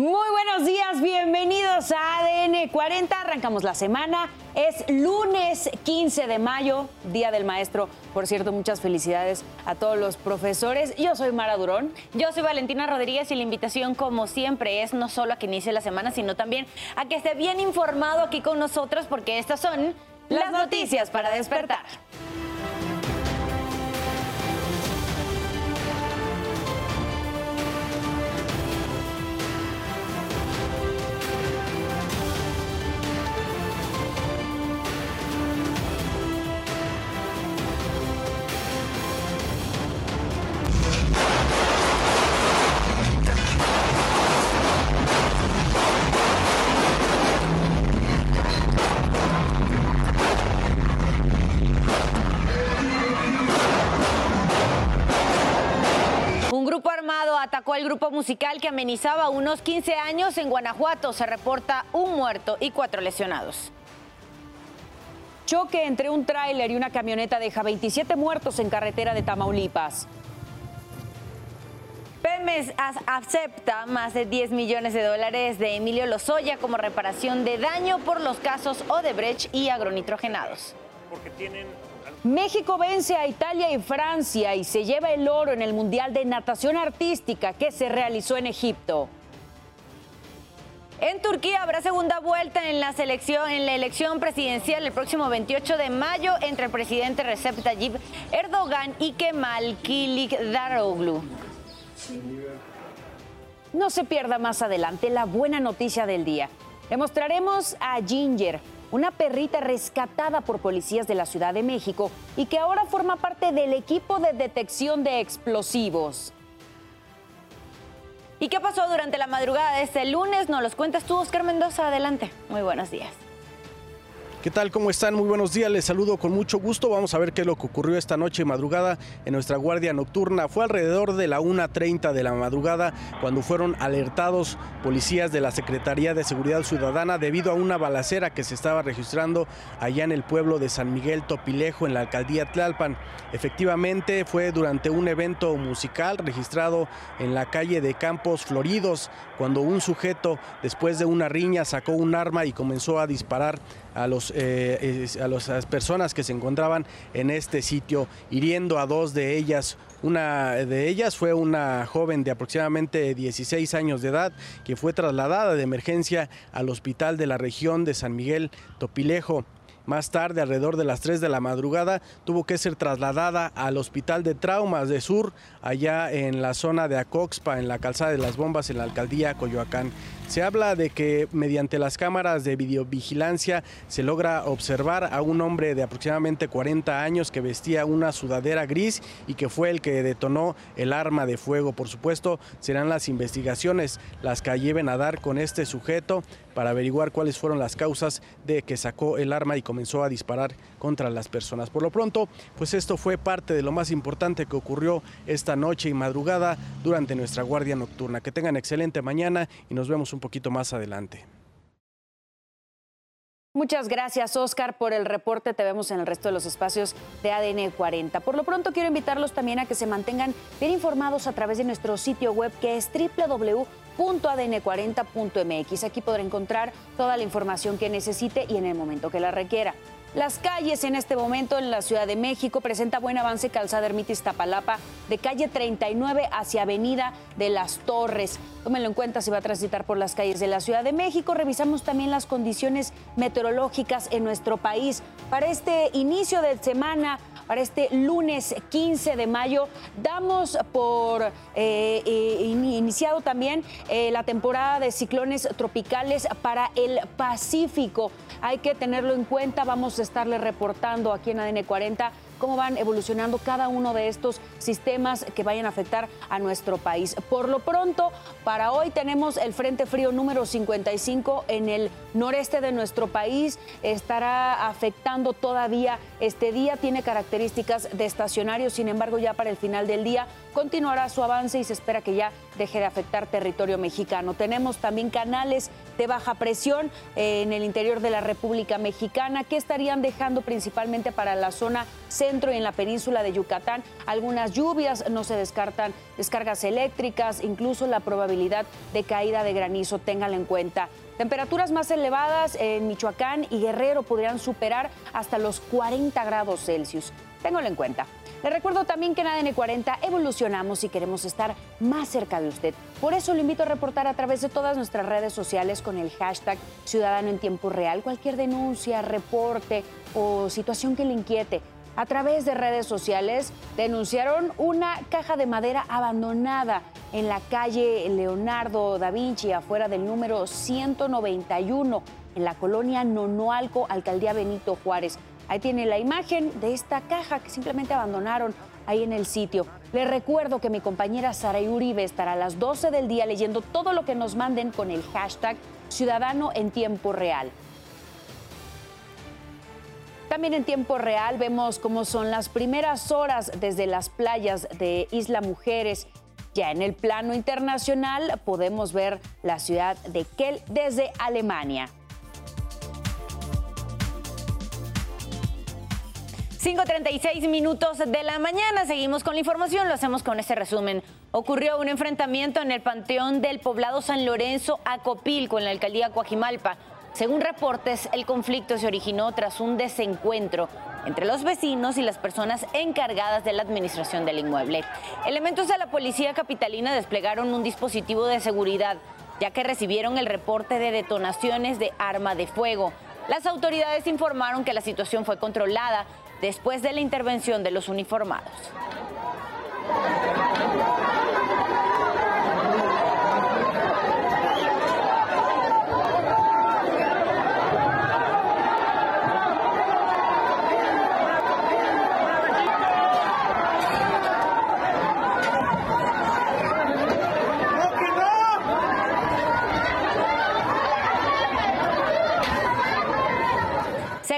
Muy buenos días, bienvenidos a ADN 40. Arrancamos la semana. Es lunes 15 de mayo, Día del Maestro. Por cierto, muchas felicidades a todos los profesores. Yo soy Mara Durón. Yo soy Valentina Rodríguez y la invitación, como siempre, es no solo a que inicie la semana, sino también a que esté bien informado aquí con nosotros, porque estas son las noticias para despertar. El grupo musical que amenizaba unos 15 años en Guanajuato. Se reporta un muerto y cuatro lesionados. Choque entre un tráiler y una camioneta deja 27 muertos en carretera de Tamaulipas. Pemes acepta más de 10 millones de dólares de Emilio Lozoya como reparación de daño por los casos Odebrecht y agronitrogenados. Porque México vence a Italia y Francia y se lleva el oro en el Mundial de Natación Artística que se realizó en Egipto. En Turquía habrá segunda vuelta en la, en la elección presidencial el próximo 28 de mayo entre el presidente Recep Tayyip Erdogan y Kemal Kılıçdaroğlu. No se pierda más adelante la buena noticia del día. Le mostraremos a Ginger, una perrita rescatada por policías de la Ciudad de México y que ahora forma parte del equipo de detección de explosivos. ¿Y qué pasó durante la madrugada de este lunes? Nos los cuentas tú, Oscar Mendoza. Adelante. Muy buenos días. ¿Qué tal? ¿Cómo están? Muy buenos días. Les saludo con mucho gusto. Vamos a ver qué es lo que ocurrió esta noche madrugada en nuestra guardia nocturna. Fue alrededor de la 1.30 de la madrugada cuando fueron alertados policías de la Secretaría de Seguridad Ciudadana debido a una balacera que se estaba registrando allá en el pueblo de San Miguel Topilejo, en la alcaldía Tlalpan. Efectivamente, fue durante un evento musical registrado en la calle de Campos Floridos, cuando un sujeto, después de una riña, sacó un arma y comenzó a disparar a, los, eh, las personas que se encontraban en este sitio, hiriendo a dos de ellas. Una de ellas fue una joven de aproximadamente 16 años de edad que fue trasladada de emergencia al hospital de la región de San Miguel Topilejo. Más tarde, alrededor de las 3 de la madrugada, tuvo que ser trasladada al Hospital de Traumas de Sur, allá en la zona de Acoxpa, en la calzada de las bombas, en la alcaldía Coyoacán. Se habla de que mediante las cámaras de videovigilancia se logra observar a un hombre de aproximadamente 40 años que vestía una sudadera gris y que fue el que detonó el arma de fuego. Por supuesto, serán las investigaciones las que lleven a dar con este sujeto para averiguar cuáles fueron las causas de que sacó el arma y comenzó a disparar contra las personas. Por lo pronto, pues esto fue parte de lo más importante que ocurrió esta noche y madrugada durante nuestra guardia nocturna. Que tengan excelente mañana y nos vemos un poquito más adelante. Muchas gracias, Oscar, por el reporte. Te vemos en el resto de los espacios de ADN 40. Por lo pronto, quiero invitarlos también a que se mantengan bien informados a través de nuestro sitio web que es www.adn40.mx. Aquí podrá encontrar toda la información que necesite y en el momento que la requiera. Las calles en este momento en la Ciudad de México presenta buen avance calzada Ermitis Tapalapa de calle 39 hacia Avenida de las Torres. Tómenlo en cuenta si va a transitar por las calles de la Ciudad de México. Revisamos también las condiciones meteorológicas en nuestro país. Para este inicio de semana, para este lunes 15 de mayo, damos por eh, eh, iniciado también eh, la temporada de ciclones tropicales para el Pacífico. Hay que tenerlo en cuenta. Vamos estarle reportando aquí en ADN 40 cómo van evolucionando cada uno de estos sistemas que vayan a afectar a nuestro país. Por lo pronto, para hoy tenemos el Frente Frío número 55 en el noreste de nuestro país. Estará afectando todavía este día. Tiene características de estacionario, sin embargo, ya para el final del día continuará su avance y se espera que ya deje de afectar territorio mexicano. Tenemos también canales de baja presión eh, en el interior de la República Mexicana que estarían dejando principalmente para la zona centro y en la península de Yucatán algunas lluvias, no se descartan descargas eléctricas, incluso la probabilidad de caída de granizo, ténganlo en cuenta. Temperaturas más elevadas en Michoacán y Guerrero podrían superar hasta los 40 grados Celsius. Ténganlo en cuenta. Le recuerdo también que en ADN 40 evolucionamos y queremos estar más cerca de usted. Por eso lo invito a reportar a través de todas nuestras redes sociales con el hashtag Ciudadano en Tiempo Real cualquier denuncia, reporte o situación que le inquiete. A través de redes sociales denunciaron una caja de madera abandonada en la calle Leonardo da Vinci, afuera del número 191, en la colonia Nonoalco, alcaldía Benito Juárez. Ahí tiene la imagen de esta caja que simplemente abandonaron ahí en el sitio. Les recuerdo que mi compañera Sara Uribe estará a las 12 del día leyendo todo lo que nos manden con el hashtag Ciudadano en Tiempo Real. También en tiempo real vemos cómo son las primeras horas desde las playas de Isla Mujeres. Ya en el plano internacional podemos ver la ciudad de Kiel desde Alemania. 5.36 minutos de la mañana. Seguimos con la información, lo hacemos con este resumen. Ocurrió un enfrentamiento en el Panteón del Poblado San Lorenzo Acopil con la alcaldía Coajimalpa. Según reportes, el conflicto se originó tras un desencuentro entre los vecinos y las personas encargadas de la administración del inmueble. Elementos de la policía capitalina desplegaron un dispositivo de seguridad, ya que recibieron el reporte de detonaciones de arma de fuego. Las autoridades informaron que la situación fue controlada después de la intervención de los uniformados.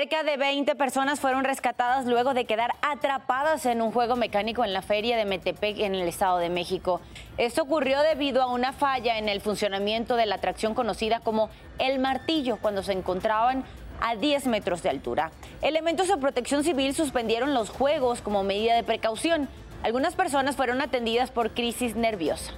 Cerca de 20 personas fueron rescatadas luego de quedar atrapadas en un juego mecánico en la feria de Metepec en el Estado de México. Esto ocurrió debido a una falla en el funcionamiento de la atracción conocida como El Martillo cuando se encontraban a 10 metros de altura. Elementos de protección civil suspendieron los juegos como medida de precaución. Algunas personas fueron atendidas por crisis nerviosa.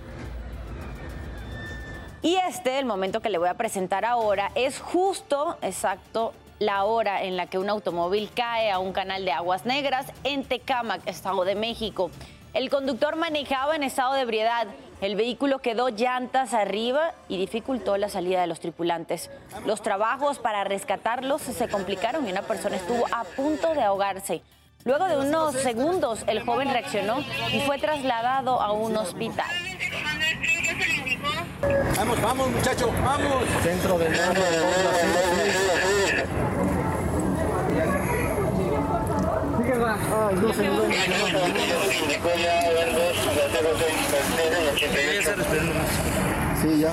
Y este, el momento que le voy a presentar ahora, es justo, exacto, la hora en la que un automóvil cae a un canal de aguas negras en Tecámac, Estado de México. El conductor manejaba en estado de ebriedad. El vehículo quedó llantas arriba y dificultó la salida de los tripulantes. Los trabajos para rescatarlos se complicaron y una persona estuvo a punto de ahogarse. Luego de unos segundos, el joven reaccionó y fue trasladado a un hospital. Vamos, vamos, muchachos, vamos. Centro de Sí, ya.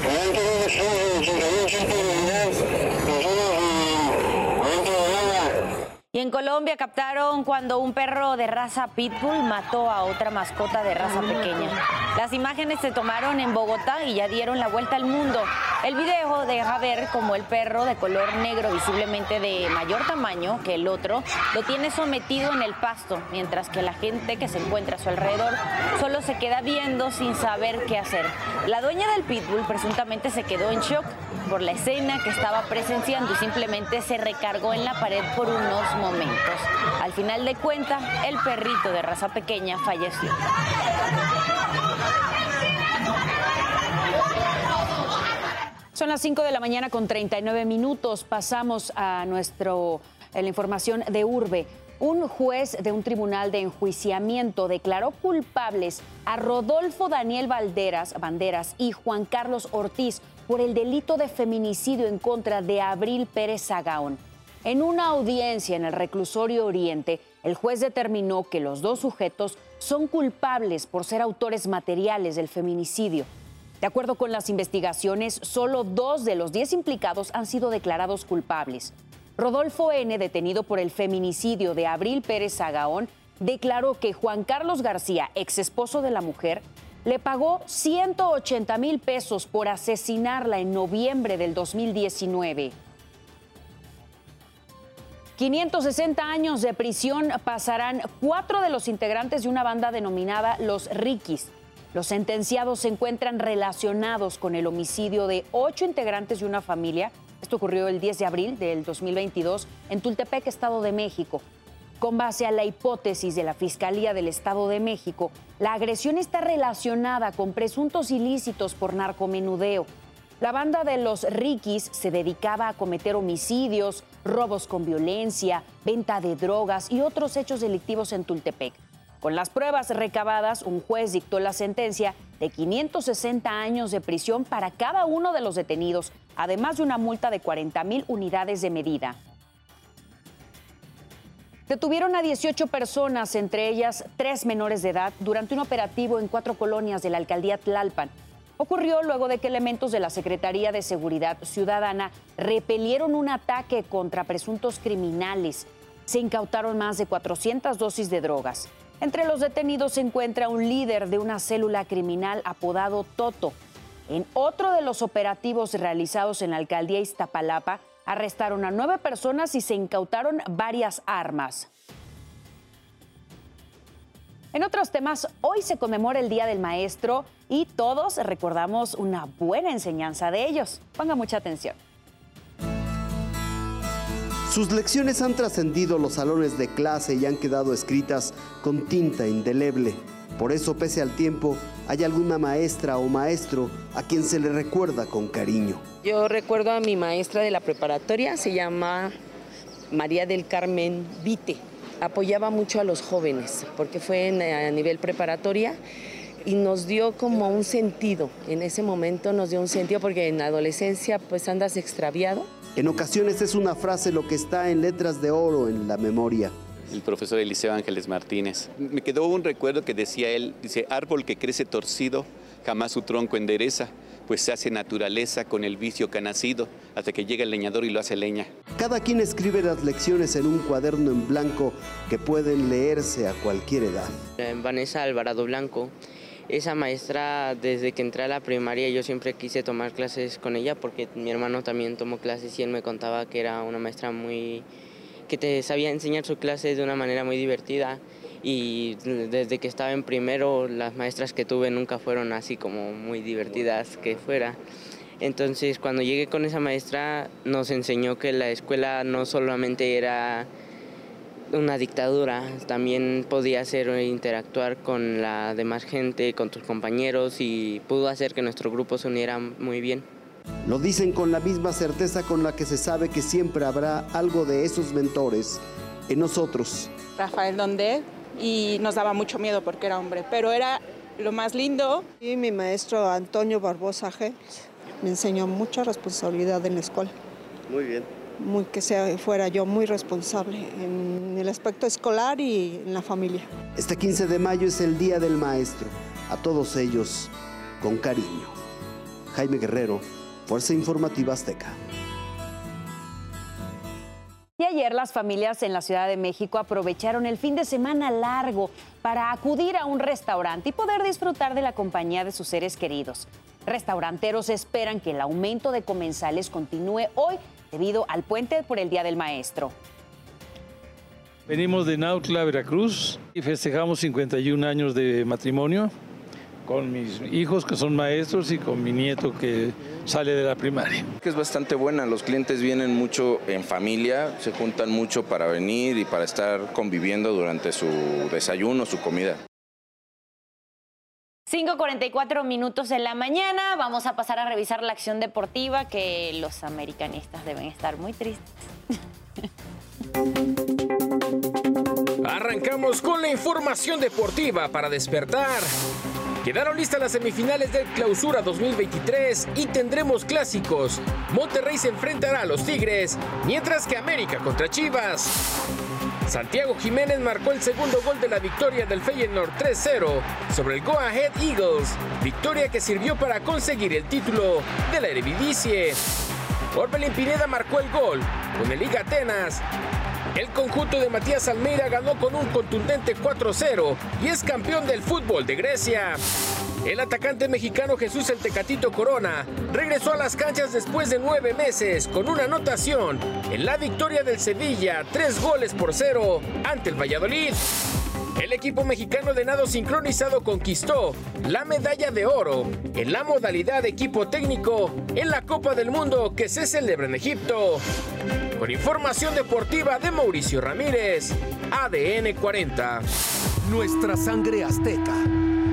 En Colombia captaron cuando un perro de raza pitbull mató a otra mascota de raza pequeña. Las imágenes se tomaron en Bogotá y ya dieron la vuelta al mundo. El video deja ver como el perro de color negro, visiblemente de mayor tamaño que el otro, lo tiene sometido en el pasto, mientras que la gente que se encuentra a su alrededor solo se queda viendo sin saber qué hacer. La dueña del pitbull presuntamente se quedó en shock por la escena que estaba presenciando y simplemente se recargó en la pared por unos momentos. Al final de cuentas, el perrito de raza pequeña falleció. Son las 5 de la mañana con 39 minutos. Pasamos a nuestro la información de Urbe. Un juez de un tribunal de enjuiciamiento declaró culpables a Rodolfo Daniel Valderas, Banderas y Juan Carlos Ortiz por el delito de feminicidio en contra de Abril Pérez Sagaón. En una audiencia en el reclusorio Oriente, el juez determinó que los dos sujetos son culpables por ser autores materiales del feminicidio. De acuerdo con las investigaciones, solo dos de los diez implicados han sido declarados culpables. Rodolfo N., detenido por el feminicidio de Abril Pérez Sagaón, declaró que Juan Carlos García, ex esposo de la mujer, le pagó 180 mil pesos por asesinarla en noviembre del 2019. 560 años de prisión pasarán cuatro de los integrantes de una banda denominada Los Riquis. Los sentenciados se encuentran relacionados con el homicidio de ocho integrantes de una familia. Esto ocurrió el 10 de abril del 2022 en Tultepec, Estado de México. Con base a la hipótesis de la Fiscalía del Estado de México, la agresión está relacionada con presuntos ilícitos por narcomenudeo. La banda de los Rikis se dedicaba a cometer homicidios, robos con violencia, venta de drogas y otros hechos delictivos en Tultepec. Con las pruebas recabadas, un juez dictó la sentencia de 560 años de prisión para cada uno de los detenidos, además de una multa de 40 mil unidades de medida. Detuvieron a 18 personas, entre ellas tres menores de edad, durante un operativo en cuatro colonias de la alcaldía Tlalpan. Ocurrió luego de que elementos de la Secretaría de Seguridad Ciudadana repelieron un ataque contra presuntos criminales. Se incautaron más de 400 dosis de drogas. Entre los detenidos se encuentra un líder de una célula criminal apodado Toto. En otro de los operativos realizados en la alcaldía Iztapalapa, Arrestaron a nueve personas y se incautaron varias armas. En otros temas, hoy se conmemora el Día del Maestro y todos recordamos una buena enseñanza de ellos. Ponga mucha atención. Sus lecciones han trascendido los salones de clase y han quedado escritas con tinta indeleble. Por eso, pese al tiempo, hay alguna maestra o maestro a quien se le recuerda con cariño. Yo recuerdo a mi maestra de la preparatoria, se llama María del Carmen Vite. Apoyaba mucho a los jóvenes porque fue a nivel preparatoria y nos dio como un sentido. En ese momento nos dio un sentido porque en la adolescencia pues andas extraviado. En ocasiones es una frase lo que está en letras de oro en la memoria el profesor Eliseo Ángeles Martínez. Me quedó un recuerdo que decía él, dice, árbol que crece torcido, jamás su tronco endereza, pues se hace naturaleza con el vicio que ha nacido, hasta que llega el leñador y lo hace leña. Cada quien escribe las lecciones en un cuaderno en blanco que pueden leerse a cualquier edad. Vanessa Alvarado Blanco, esa maestra desde que entré a la primaria yo siempre quise tomar clases con ella porque mi hermano también tomó clases y él me contaba que era una maestra muy que te sabía enseñar su clase de una manera muy divertida y desde que estaba en primero las maestras que tuve nunca fueron así como muy divertidas que fuera. Entonces cuando llegué con esa maestra nos enseñó que la escuela no solamente era una dictadura, también podía hacer interactuar con la demás gente, con tus compañeros y pudo hacer que nuestro grupo se uniera muy bien. Lo dicen con la misma certeza con la que se sabe que siempre habrá algo de esos mentores en nosotros. Rafael Donde y nos daba mucho miedo porque era hombre, pero era lo más lindo. Y mi maestro Antonio Barbosa G me enseñó mucha responsabilidad en la escuela. Muy bien. Muy que sea, fuera yo muy responsable en el aspecto escolar y en la familia. Este 15 de mayo es el Día del Maestro. A todos ellos, con cariño. Jaime Guerrero, Fuerza Informativa Azteca. Y ayer las familias en la Ciudad de México aprovecharon el fin de semana largo para acudir a un restaurante y poder disfrutar de la compañía de sus seres queridos. Restauranteros esperan que el aumento de comensales continúe hoy debido al puente por el Día del Maestro. Venimos de Nautla, Veracruz y festejamos 51 años de matrimonio con mis hijos que son maestros y con mi nieto que sale de la primaria. Es bastante buena, los clientes vienen mucho en familia, se juntan mucho para venir y para estar conviviendo durante su desayuno, su comida. 5.44 minutos en la mañana, vamos a pasar a revisar la acción deportiva que los americanistas deben estar muy tristes. Arrancamos con la información deportiva para despertar. Quedaron listas las semifinales del Clausura 2023 y tendremos clásicos. Monterrey se enfrentará a los Tigres, mientras que América contra Chivas. Santiago Jiménez marcó el segundo gol de la victoria del Feyenoord 3-0 sobre el Go Ahead Eagles, victoria que sirvió para conseguir el título de la Eredivisie. Orbelín Pineda marcó el gol con el Liga Atenas El conjunto de Matías Almeida ganó con un contundente 4-0 y es campeón del fútbol de Grecia. El atacante mexicano Jesús El Tecatito Corona regresó a las canchas después de nueve meses con una anotación en la victoria del Sevilla, tres goles por cero ante el Valladolid. El equipo mexicano de nado sincronizado conquistó la medalla de oro en la modalidad de equipo técnico en la Copa del Mundo que se celebra en Egipto. Con información deportiva de Mauricio Ramírez, ADN 40. Nuestra sangre azteca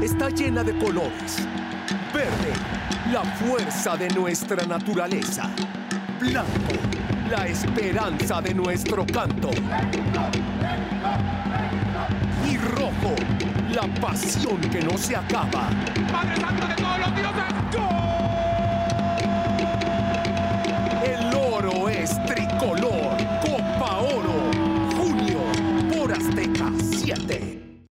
está llena de colores. Verde, la fuerza de nuestra naturaleza. Blanco, la esperanza de nuestro canto rojo, la pasión que no se acaba. ¡Padre Santo de todos los dioses! El oro es tricolor. Copa Oro. Junio por Azteca 7.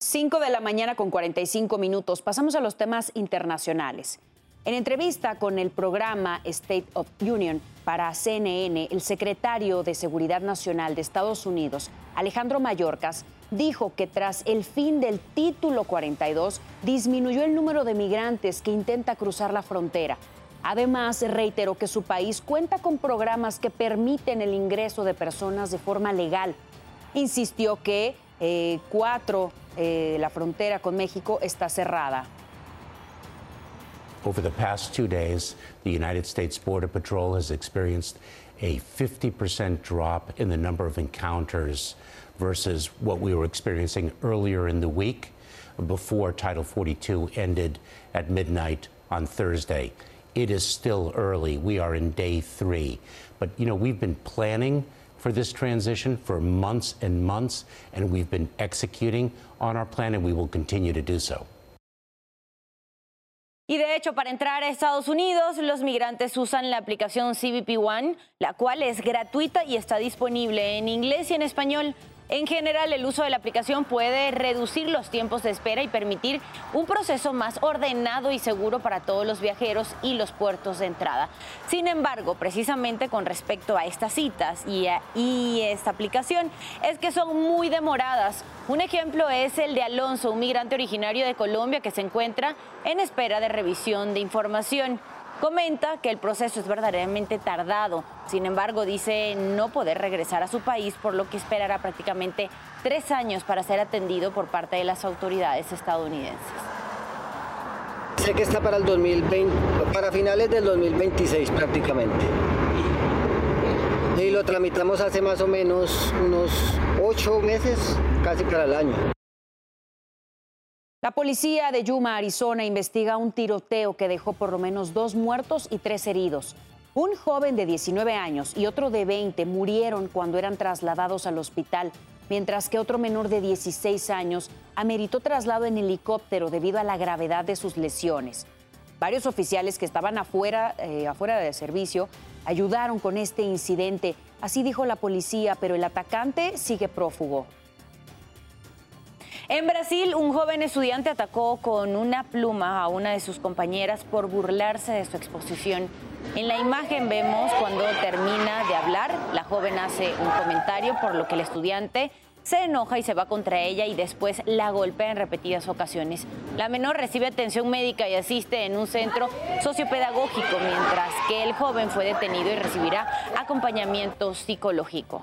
5 de la mañana con 45 minutos. Pasamos a los temas internacionales. En entrevista con el programa State of Union para CNN, el secretario de Seguridad Nacional de Estados Unidos, Alejandro Mayorkas, dijo que tras el fin del título 42 disminuyó el número de migrantes que intenta cruzar la frontera. Además, reiteró que su país cuenta con programas que permiten el ingreso de personas de forma legal. Insistió que eh, cuatro, eh, la frontera con México está cerrada. Over the past two days, the United States Border Patrol has experienced a 50% drop in the number of encounters versus what we were experiencing earlier in the week before Title 42 ended at midnight on Thursday. It is still early. We are in day three. But, you know, we've been planning for this transition for months and months, and we've been executing on our plan, and we will continue to do so. Y de hecho, para entrar a Estados Unidos, los migrantes usan la aplicación CBP One, la cual es gratuita y está disponible en inglés y en español. En general, el uso de la aplicación puede reducir los tiempos de espera y permitir un proceso más ordenado y seguro para todos los viajeros y los puertos de entrada. Sin embargo, precisamente con respecto a estas citas y, a, y esta aplicación, es que son muy demoradas. Un ejemplo es el de Alonso, un migrante originario de Colombia que se encuentra en espera de revisión de información. Comenta que el proceso es verdaderamente tardado, sin embargo dice no poder regresar a su país, por lo que esperará prácticamente tres años para ser atendido por parte de las autoridades estadounidenses. Sé que está para el 2020, para finales del 2026 prácticamente. Y lo tramitamos hace más o menos unos ocho meses, casi para el año. La policía de Yuma, Arizona, investiga un tiroteo que dejó por lo menos dos muertos y tres heridos. Un joven de 19 años y otro de 20 murieron cuando eran trasladados al hospital, mientras que otro menor de 16 años ameritó traslado en helicóptero debido a la gravedad de sus lesiones. Varios oficiales que estaban afuera, eh, afuera de servicio ayudaron con este incidente. Así dijo la policía, pero el atacante sigue prófugo. En Brasil, un joven estudiante atacó con una pluma a una de sus compañeras por burlarse de su exposición. En la imagen vemos cuando termina de hablar, la joven hace un comentario por lo que el estudiante se enoja y se va contra ella y después la golpea en repetidas ocasiones. La menor recibe atención médica y asiste en un centro sociopedagógico, mientras que el joven fue detenido y recibirá acompañamiento psicológico.